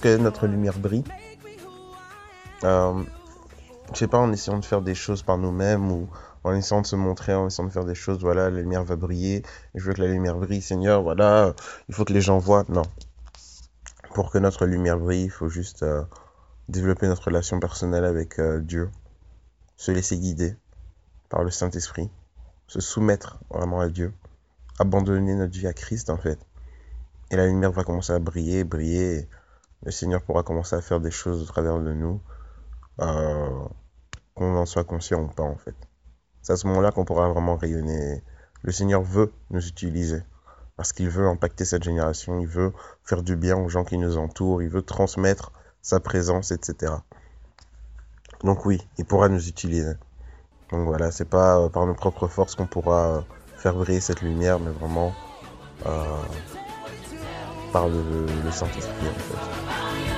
Que notre lumière brille, euh, je sais pas, en essayant de faire des choses par nous-mêmes ou en essayant de se montrer, en essayant de faire des choses, voilà, la lumière va briller. Je veux que la lumière brille, Seigneur, voilà, il faut que les gens voient. Non. Pour que notre lumière brille, il faut juste euh, développer notre relation personnelle avec euh, Dieu, se laisser guider par le Saint-Esprit, se soumettre vraiment à Dieu, abandonner notre vie à Christ en fait. Et la lumière va commencer à briller, briller. Le Seigneur pourra commencer à faire des choses au travers de nous, euh, qu'on en soit conscient ou pas en fait. C'est à ce moment-là qu'on pourra vraiment rayonner. Le Seigneur veut nous utiliser parce qu'il veut impacter cette génération, il veut faire du bien aux gens qui nous entourent, il veut transmettre sa présence, etc. Donc oui, il pourra nous utiliser. Donc voilà, c'est pas euh, par nos propres forces qu'on pourra euh, faire briller cette lumière, mais vraiment par le, le Saint-Esprit en fait.